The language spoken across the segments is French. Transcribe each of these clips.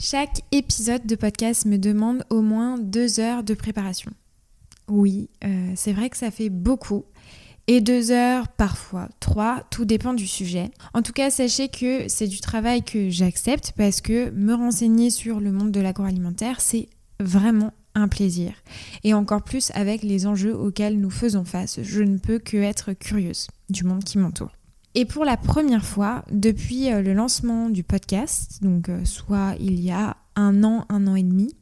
Chaque épisode de podcast me demande au moins deux heures de préparation. Oui, euh, c'est vrai que ça fait beaucoup. Et deux heures, parfois trois, tout dépend du sujet. En tout cas, sachez que c'est du travail que j'accepte parce que me renseigner sur le monde de l'agroalimentaire, c'est vraiment un plaisir. Et encore plus avec les enjeux auxquels nous faisons face. Je ne peux que être curieuse du monde qui m'entoure. Et pour la première fois, depuis euh, le lancement du podcast, donc euh, soit il y a un an, un an et demi,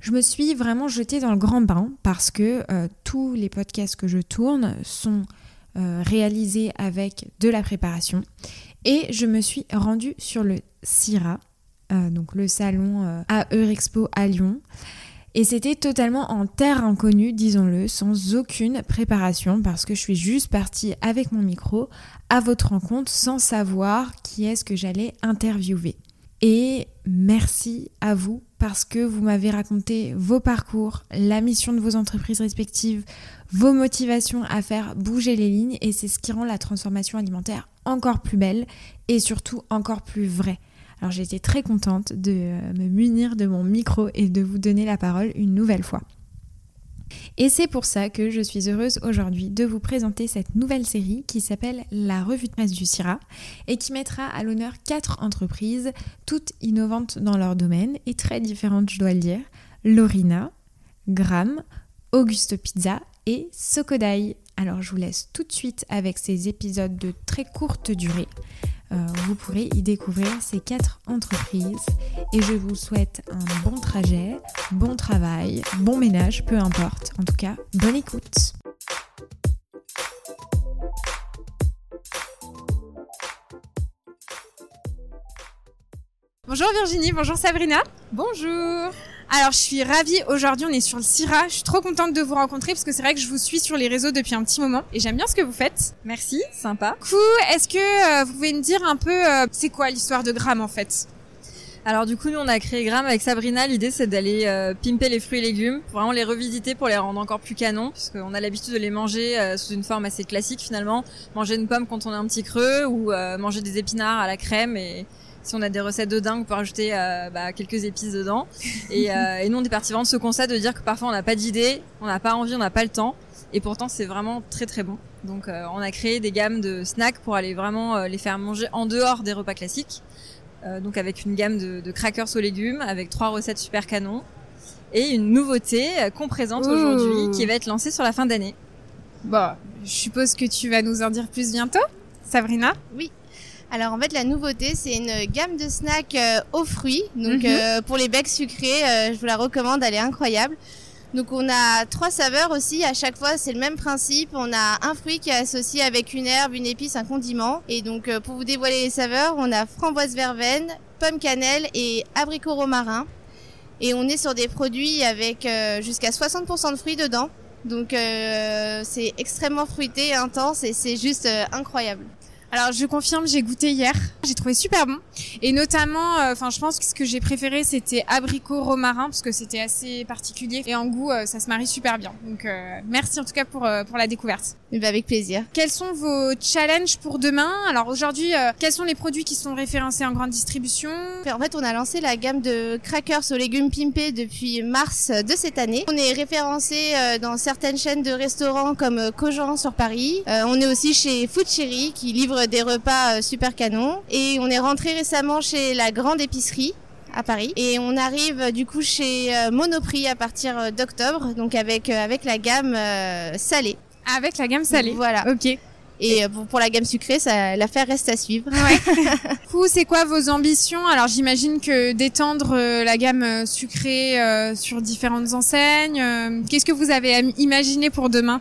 je me suis vraiment jetée dans le grand bain parce que euh, tous les podcasts que je tourne sont réalisés avec de la préparation. Et je me suis rendue sur le CIRA, donc le salon à Eurexpo à Lyon. Et c'était totalement en terre inconnue, disons-le, sans aucune préparation, parce que je suis juste partie avec mon micro à votre rencontre sans savoir qui est-ce que j'allais interviewer. Et merci à vous parce que vous m'avez raconté vos parcours, la mission de vos entreprises respectives, vos motivations à faire bouger les lignes et c'est ce qui rend la transformation alimentaire encore plus belle et surtout encore plus vraie. Alors j'ai très contente de euh, me munir de mon micro et de vous donner la parole une nouvelle fois. Et c'est pour ça que je suis heureuse aujourd'hui de vous présenter cette nouvelle série qui s'appelle La revue de presse du CIRA et qui mettra à l'honneur quatre entreprises, toutes innovantes dans leur domaine et très différentes, je dois le dire. Lorina, Gram, Augusto Pizza et Sokodai. Alors je vous laisse tout de suite avec ces épisodes de très courte durée. Euh, vous pourrez y découvrir ces quatre entreprises et je vous souhaite un bon trajet, bon travail, bon ménage, peu importe. En tout cas, bonne écoute. Bonjour Virginie, bonjour Sabrina. Bonjour. Alors, je suis ravie. Aujourd'hui, on est sur le CIRA. Je suis trop contente de vous rencontrer parce que c'est vrai que je vous suis sur les réseaux depuis un petit moment et j'aime bien ce que vous faites. Merci, sympa. Du coup, est-ce que euh, vous pouvez me dire un peu euh, c'est quoi l'histoire de Gram en fait? Alors du coup, nous on a créé Gram avec Sabrina. L'idée c'est d'aller euh, pimper les fruits et légumes, pour vraiment les revisiter pour les rendre encore plus canons, puisqu'on a l'habitude de les manger sous une forme assez classique finalement. Manger une pomme quand on a un petit creux ou manger des épinards à la crème et si on a des recettes de dingue, on peut rajouter euh, bah, quelques épices dedans. Et, euh, et, nous, on est parti vraiment de ce constat de dire que parfois on n'a pas d'idée, on n'a pas envie, on n'a pas le temps. Et pourtant, c'est vraiment très très bon. Donc, euh, on a créé des gammes de snacks pour aller vraiment les faire manger en dehors des repas classiques. donc, avec une gamme de, de, crackers aux légumes, avec trois recettes super canons. Et une nouveauté qu'on présente aujourd'hui, qui va être lancée sur la fin d'année. Bon, je suppose que tu vas nous en dire plus bientôt, Sabrina? Oui, alors en fait la nouveauté c'est une gamme de snacks euh, aux fruits. Donc mhm. euh, pour les becs sucrés, euh, je vous la recommande, elle est incroyable. Donc on a trois saveurs aussi, à chaque fois c'est le même principe. On a un fruit qui est associé avec une herbe, une épice, un condiment. Et donc pour vous dévoiler les saveurs, on a framboise verveine, pomme cannelle et abricot romarin. Et on est sur des produits avec jusqu'à 60% de fruits dedans. Donc c'est extrêmement fruité intense et c'est juste incroyable. Alors je confirme, j'ai goûté hier, j'ai trouvé super bon et notamment, euh, enfin je pense que ce que j'ai préféré c'était abricot romarin parce que c'était assez particulier et en goût euh, ça se marie super bien. Donc euh, merci en tout cas pour pour la découverte. Et eh ben, avec plaisir. Quels sont vos challenges pour demain? Alors aujourd'hui, quels sont les produits qui sont référencés en grande distribution? En fait, on a lancé la gamme de crackers aux légumes pimpés depuis mars de cette année. On est référencé dans certaines chaînes de restaurants comme Cogent sur Paris. on est aussi chez Food Cherry qui livre des repas euh, super canons. Et on est rentré récemment chez la grande épicerie à Paris et on arrive euh, du coup chez euh, Monoprix à partir d'octobre donc avec avec la gamme salée. Avec la gamme salée. Voilà. OK. Et pour, la gamme sucrée, ça, l'affaire reste à suivre. Ouais. du coup, c'est quoi vos ambitions? Alors, j'imagine que d'étendre la gamme sucrée sur différentes enseignes. Qu'est-ce que vous avez imaginé pour demain?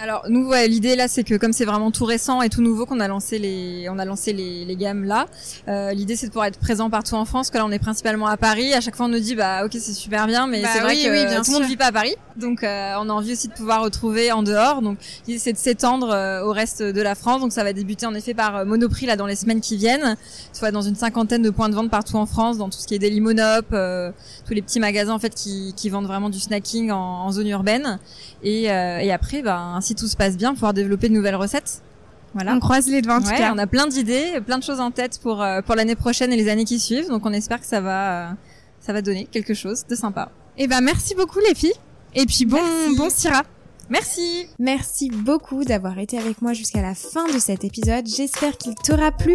Alors nous, l'idée là, c'est que comme c'est vraiment tout récent et tout nouveau qu'on a lancé les, on a lancé les, les gammes là. Euh, l'idée, c'est de pouvoir être présent partout en France. Que là, on est principalement à Paris. À chaque fois, on nous dit, bah ok, c'est super bien, mais bah c'est vrai que oui, bien tout le monde vit pas à Paris. Donc, euh, on a envie aussi de pouvoir retrouver en dehors. Donc, l'idée, c'est de s'étendre euh, au reste de la France. Donc, ça va débuter en effet par Monoprix là dans les semaines qui viennent, soit dans une cinquantaine de points de vente partout en France, dans tout ce qui est des limonop, tous les petits magasins en fait qui, qui vendent vraiment du snacking en, en zone urbaine. Et, et après, bah, si tout se passe bien, pouvoir développer de nouvelles recettes. Voilà. On croise les doigts en tout cas. On a plein d'idées, plein de choses en tête pour euh, pour l'année prochaine et les années qui suivent. Donc on espère que ça va euh, ça va donner quelque chose de sympa. Et eh ben merci beaucoup les filles. Et puis bon, bon Syrah. Merci. Merci beaucoup d'avoir été avec moi jusqu'à la fin de cet épisode. J'espère qu'il t'aura plu.